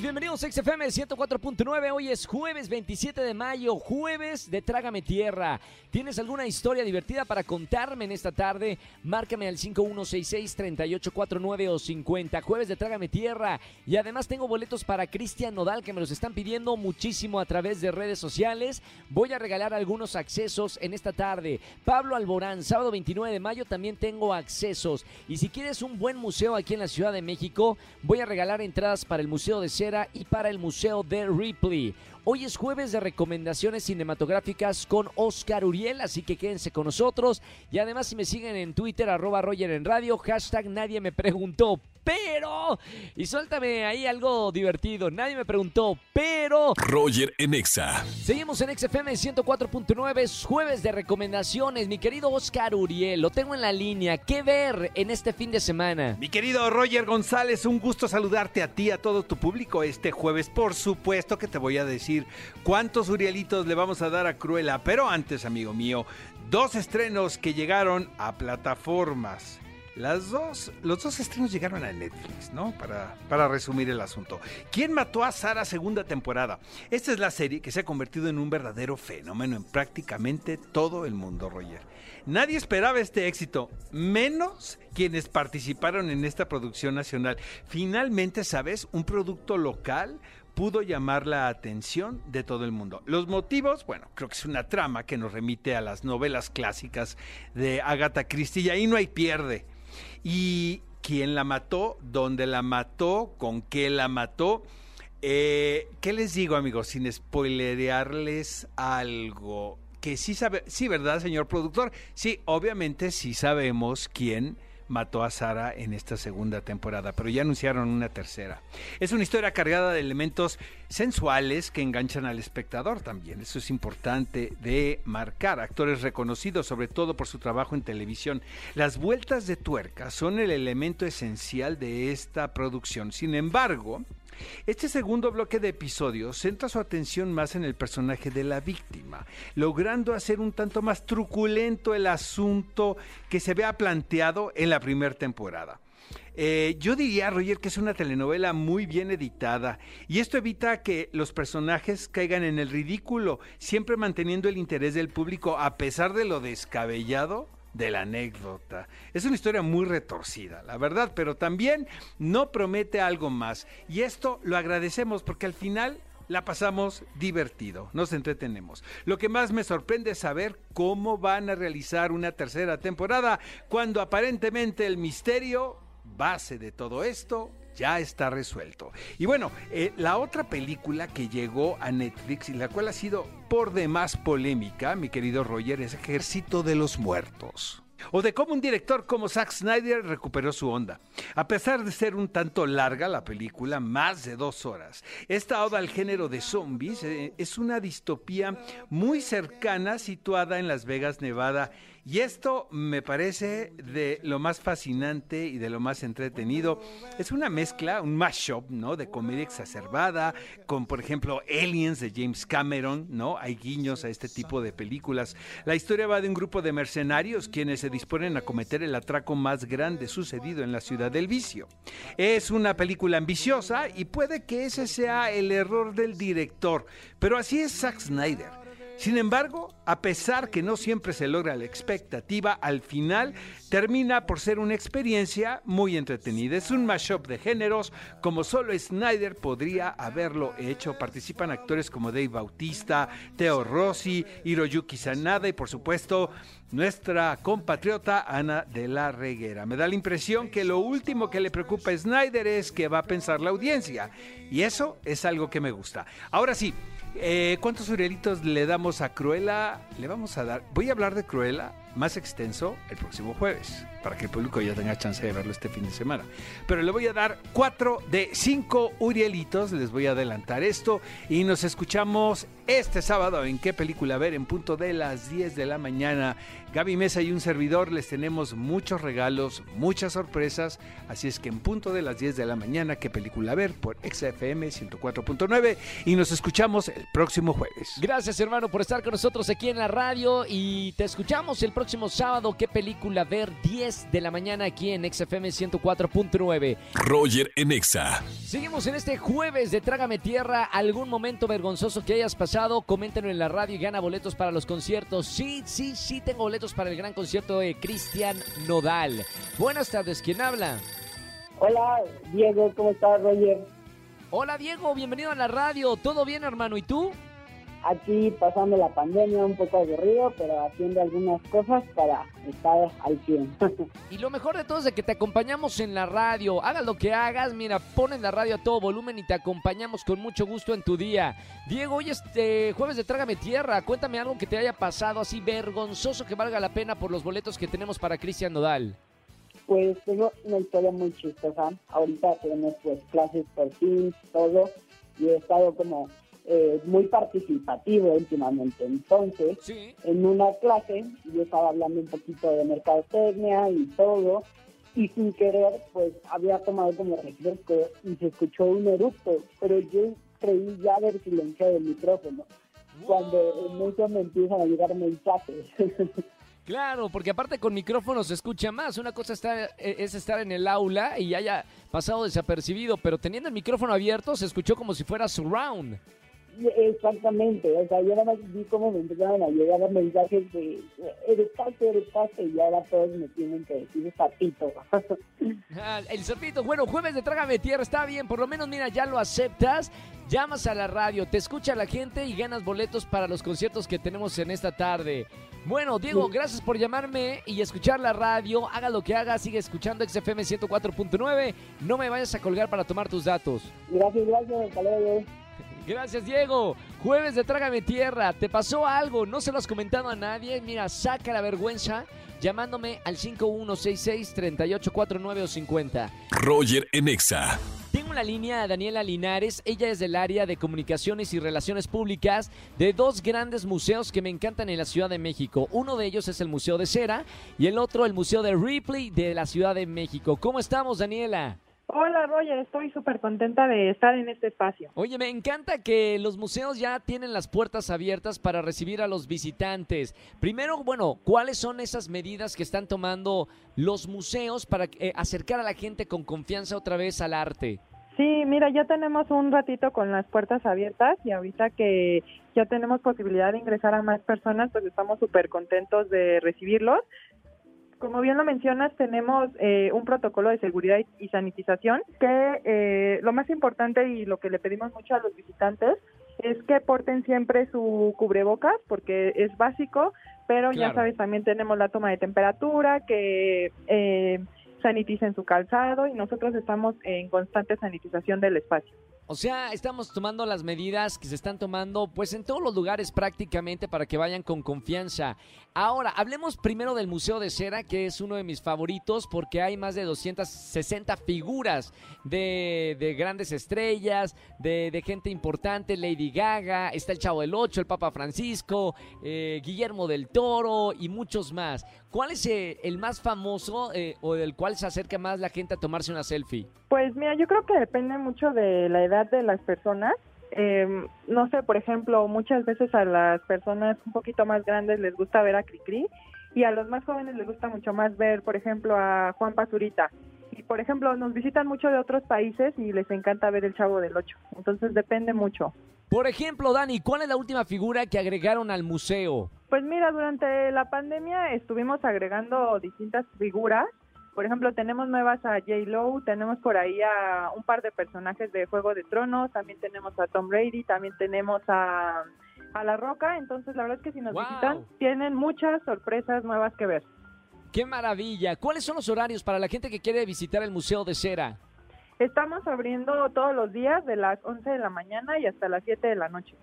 Bienvenidos a XFM 104.9. Hoy es jueves 27 de mayo, jueves de Trágame Tierra. ¿Tienes alguna historia divertida para contarme en esta tarde? Márcame al 5166-3849 o 50. Jueves de Trágame Tierra. Y además tengo boletos para Cristian Nodal que me los están pidiendo muchísimo a través de redes sociales. Voy a regalar algunos accesos en esta tarde. Pablo Alborán, sábado 29 de mayo también tengo accesos. Y si quieres un buen museo aquí en la Ciudad de México, voy a regalar entradas para el Museo de Cera y para el Museo de Ripley. Hoy es jueves de recomendaciones cinematográficas con Oscar Uriel, así que quédense con nosotros. Y además si me siguen en Twitter, arroba Roger en radio, hashtag nadie me preguntó, pero... Y suéltame ahí algo divertido, nadie me preguntó, pero... Roger en Exa. Seguimos en XFM 104.9, es jueves de recomendaciones. Mi querido Oscar Uriel, lo tengo en la línea. ¿Qué ver en este fin de semana? Mi querido Roger González, un gusto saludarte a ti, a todo tu público este jueves. Por supuesto que te voy a decir cuántos Urielitos le vamos a dar a Cruella. Pero antes, amigo mío, dos estrenos que llegaron a plataformas. Las dos, los dos estrenos llegaron a Netflix, ¿no? Para, para resumir el asunto. ¿Quién mató a Sara segunda temporada? Esta es la serie que se ha convertido en un verdadero fenómeno en prácticamente todo el mundo, Roger. Nadie esperaba este éxito, menos quienes participaron en esta producción nacional. Finalmente, ¿sabes? Un producto local pudo llamar la atención de todo el mundo. Los motivos, bueno, creo que es una trama que nos remite a las novelas clásicas de Agatha Christie y ahí no hay pierde y quién la mató, dónde la mató, con qué la mató. Eh, ¿Qué les digo, amigos? Sin spoilerearles algo. Que sí sabe, sí, ¿verdad, señor productor? Sí, obviamente sí sabemos quién mató a Sara en esta segunda temporada, pero ya anunciaron una tercera. Es una historia cargada de elementos sensuales que enganchan al espectador también. Eso es importante de marcar. Actores reconocidos, sobre todo por su trabajo en televisión. Las vueltas de tuerca son el elemento esencial de esta producción. Sin embargo, este segundo bloque de episodios centra su atención más en el personaje de la víctima, logrando hacer un tanto más truculento el asunto que se había planteado en la primera temporada. Eh, yo diría, Roger, que es una telenovela muy bien editada y esto evita que los personajes caigan en el ridículo, siempre manteniendo el interés del público a pesar de lo descabellado de la anécdota. Es una historia muy retorcida, la verdad, pero también no promete algo más. Y esto lo agradecemos porque al final la pasamos divertido, nos entretenemos. Lo que más me sorprende es saber cómo van a realizar una tercera temporada cuando aparentemente el misterio base de todo esto ya está resuelto. Y bueno, eh, la otra película que llegó a Netflix y la cual ha sido por demás polémica, mi querido Roger, es Ejército de los Muertos o de cómo un director como Zack Snyder recuperó su onda. A pesar de ser un tanto larga la película, más de dos horas, esta oda al género de zombies eh, es una distopía muy cercana situada en Las Vegas, Nevada y esto me parece de lo más fascinante y de lo más entretenido. Es una mezcla, un mashup, ¿no? De comedia exacerbada, con, por ejemplo, Aliens de James Cameron, ¿no? Hay guiños a este tipo de películas. La historia va de un grupo de mercenarios quienes se disponen a cometer el atraco más grande sucedido en la ciudad del vicio. Es una película ambiciosa y puede que ese sea el error del director, pero así es Zack Snyder. Sin embargo, a pesar que no siempre se logra la expectativa, al final termina por ser una experiencia muy entretenida. Es un mashup de géneros como solo Snyder podría haberlo hecho. Participan actores como Dave Bautista, Teo Rossi, Hiroyuki Sanada y por supuesto nuestra compatriota Ana de la Reguera. Me da la impresión que lo último que le preocupa a Snyder es que va a pensar la audiencia y eso es algo que me gusta. Ahora sí, eh, ¿Cuántos Urielitos le damos a Cruella? Le vamos a dar. Voy a hablar de Cruella más extenso el próximo jueves, para que el público ya tenga chance de verlo este fin de semana. Pero le voy a dar cuatro de cinco Urielitos, les voy a adelantar esto y nos escuchamos este sábado en qué película ver en punto de las 10 de la mañana. Gaby Mesa y un servidor les tenemos muchos regalos, muchas sorpresas, así es que en punto de las 10 de la mañana qué película ver por XFM 104.9 y nos escuchamos el próximo jueves. Gracias hermano por estar con nosotros aquí en la radio y te escuchamos el próximo sábado qué película ver 10 de la mañana aquí en XFM 104.9. Roger en Exa. Seguimos en este jueves de Trágame Tierra. ¿Algún momento vergonzoso que hayas pasado? Coméntenlo en la radio y gana boletos para los conciertos. Sí, sí, sí, tengo boletos para el gran concierto de Cristian Nodal. Buenas tardes, ¿quién habla? Hola, Diego, ¿cómo estás, Roger? Hola, Diego, bienvenido a la radio. ¿Todo bien, hermano? ¿Y tú? Aquí pasando la pandemia un poco aburrido, pero haciendo algunas cosas para estar al 100. y lo mejor de todo es de que te acompañamos en la radio. Hagas lo que hagas, mira, ponen la radio a todo volumen y te acompañamos con mucho gusto en tu día. Diego, hoy este jueves de Trágame Tierra, cuéntame algo que te haya pasado así vergonzoso que valga la pena por los boletos que tenemos para Cristian Nodal. Pues tengo una historia muy chistosa. Ahorita tenemos pues clases por fin, todo, y he estado como eh, muy participativo últimamente. Entonces, en una clase yo estaba hablando un poquito de mercadotecnia y todo, y sin querer, pues había tomado como refresco y se escuchó un eructo, pero yo creí ya haber silenciado el micrófono. Cuando en eso me empiezan a llegar mensajes. Claro, porque aparte con micrófono se escucha más. Una cosa está, e, es estar en el aula y haya pasado desapercibido, pero teniendo el micrófono abierto se escuchó como si fuera surround. Exactamente, o sea, yo nada más vi cómo me empezaron a llegar mensajes de eres parte, eres parte, y ahora todos me tienen que decir sapito. Ah, el sapito, bueno, jueves de Trágame Tierra, está bien, por lo menos mira, ya lo aceptas, llamas a la radio, te escucha la gente y ganas boletos para los conciertos que tenemos en esta tarde. Bueno, Diego, gracias por llamarme y escuchar la radio, haga lo que haga, sigue escuchando XFM 104.9, no me vayas a colgar para tomar tus datos. Gracias, gracias, hasta luego. Gracias, Diego. Jueves de Trágame Tierra. ¿Te pasó algo? ¿No se lo has comentado a nadie? Mira, saca la vergüenza llamándome al 5166-3849 o 50. Roger Enexa. Tengo la línea a Daniela Linares. Ella es del área de comunicaciones y relaciones públicas de dos grandes museos que me encantan en la Ciudad de México. Uno de ellos es el Museo de Cera y el otro el Museo de Ripley de la Ciudad de México. ¿Cómo estamos, Daniela? Hola Roger, estoy súper contenta de estar en este espacio. Oye, me encanta que los museos ya tienen las puertas abiertas para recibir a los visitantes. Primero, bueno, ¿cuáles son esas medidas que están tomando los museos para eh, acercar a la gente con confianza otra vez al arte? Sí, mira, ya tenemos un ratito con las puertas abiertas y ahorita que ya tenemos posibilidad de ingresar a más personas, pues estamos súper contentos de recibirlos como bien lo mencionas, tenemos eh, un protocolo de seguridad y sanitización que eh, lo más importante y lo que le pedimos mucho a los visitantes es que porten siempre su cubrebocas porque es básico, pero ya sabes, también tenemos la toma de temperatura, que eh, saniticen su calzado y nosotros estamos en constante sanitización del espacio. O sea, estamos tomando las medidas que se están tomando pues en todos los lugares prácticamente para que vayan con confianza. Ahora, hablemos primero del Museo de Cera, que es uno de mis favoritos porque hay más de 260 figuras de, grandes estrellas, de, gente importante, Lady Gaga, está el Chavo del Ocho, el Papa Francisco, eh, Guillermo del Toro y muchos más. ¿Cuál es eh, el más famoso eh, o del cual se acerca más la gente a tomarse una selfie? Pues mira, yo creo que depende mucho de la edad de las personas. Em, no sé, por ejemplo, muchas veces a las personas un poquito más grandes les gusta ver a Cricri y a los más jóvenes les gusta mucho más ver, por ejemplo, a Juan Pazurita. Y, por ejemplo, nos visitan mucho de otros países y les encanta ver el Chavo del Ocho. Entonces depende mucho. Por ejemplo, Dani, ¿cuál es la última figura que agregaron al museo? Pues mira, durante la pandemia estuvimos agregando distintas figuras. Por ejemplo, tenemos nuevas a J. Lowe, tenemos por ahí a un par de personajes de Juego de Tronos, también tenemos a Tom Brady, también tenemos a, a La Roca. Entonces, la verdad es que si nos visitan, tienen muchas sorpresas nuevas que ver. ¡Qué maravilla! ¿Cuáles son los horarios para la gente que quiere visitar el Museo de Cera? Estamos abriendo todos los días de las 11 de la mañana y hasta las 7 de la noche.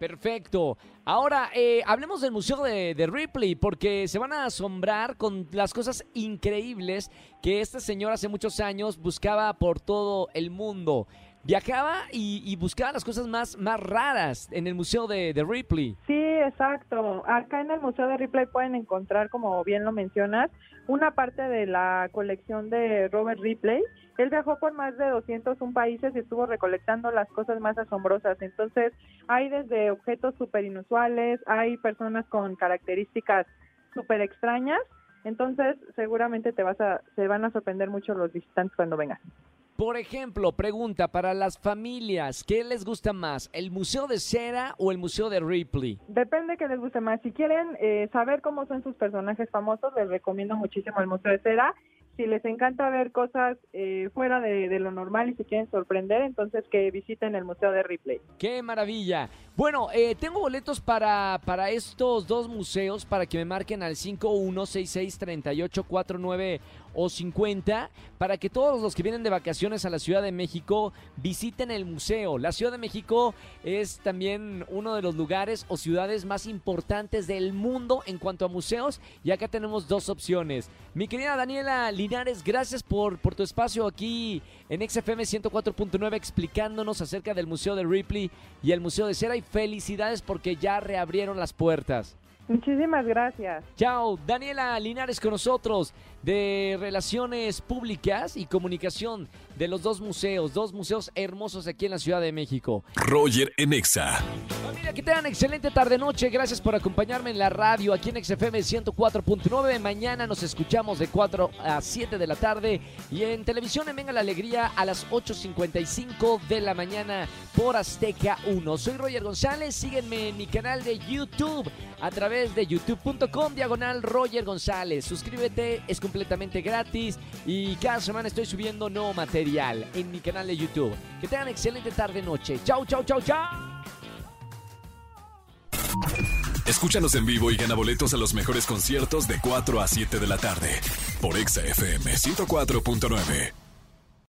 Perfecto. Ahora, eh, hablemos del Museo de, Ripley, porque se van a asombrar con las cosas increíbles que esta señora hace muchos años buscaba por todo el mundo viajaba y, buscaba las cosas más, más raras en el Museo de, de, Ripley. Sí, exacto. Acá en el Museo de Ripley pueden encontrar, como bien lo mencionas, una parte de la colección de Robert Ripley. Él viajó por más de 201 países y estuvo recolectando las cosas más asombrosas. Entonces, hay desde objetos súper inusuales, hay personas con características súper extrañas. Entonces, seguramente te vas a, se van a sorprender mucho los visitantes cuando vengan. Por ejemplo, pregunta para las familias, ¿qué les gusta más, el Museo de Cera o el Museo de Ripley? Depende que les guste más. Si quieren eh, saber cómo son sus personajes famosos, les recomiendo muchísimo el Museo de Cera si les encanta ver cosas eh, fuera de, lo normal y se quieren sorprender, entonces que visiten el Museo de Ripley. ¡Qué maravilla! Bueno, eh, tengo boletos para, para estos dos museos para que me marquen al 51663849 o 50 para que todos los que vienen de vacaciones a la Ciudad de México visiten el museo. La Ciudad de México es también uno de los lugares o ciudades más importantes del mundo en cuanto a museos y acá tenemos dos opciones. Mi querida Daniela Linares, gracias por, por tu espacio aquí en XFM 104.9 explicándonos acerca del Museo de Ripley y el Museo de Cera y felicidades porque ya reabrieron las puertas. Muchísimas gracias. Chao, Daniela Linares con nosotros de Relaciones Públicas y Comunicación de los dos museos, dos museos hermosos aquí en la Ciudad de México. Roger Enexa. Familia, que tengan excelente tarde-noche. Gracias por acompañarme en la radio aquí en XFM 104.9. Mañana nos escuchamos de 4 a 7 de la tarde y en televisión en Venga la Alegría a las 8.55 de la mañana por Azteca 1. Soy Roger González. Síguenme en mi canal de YouTube a través de youtube.com diagonal Roger González. Suscríbete, es completamente gratis y cada semana estoy subiendo nuevo material en mi canal de YouTube. Que tengan excelente tarde noche. Chau, chau, chau, chau. Escúchanos en vivo y gana boletos a los mejores conciertos de 4 a 7 de la tarde por Exa FM 104.9.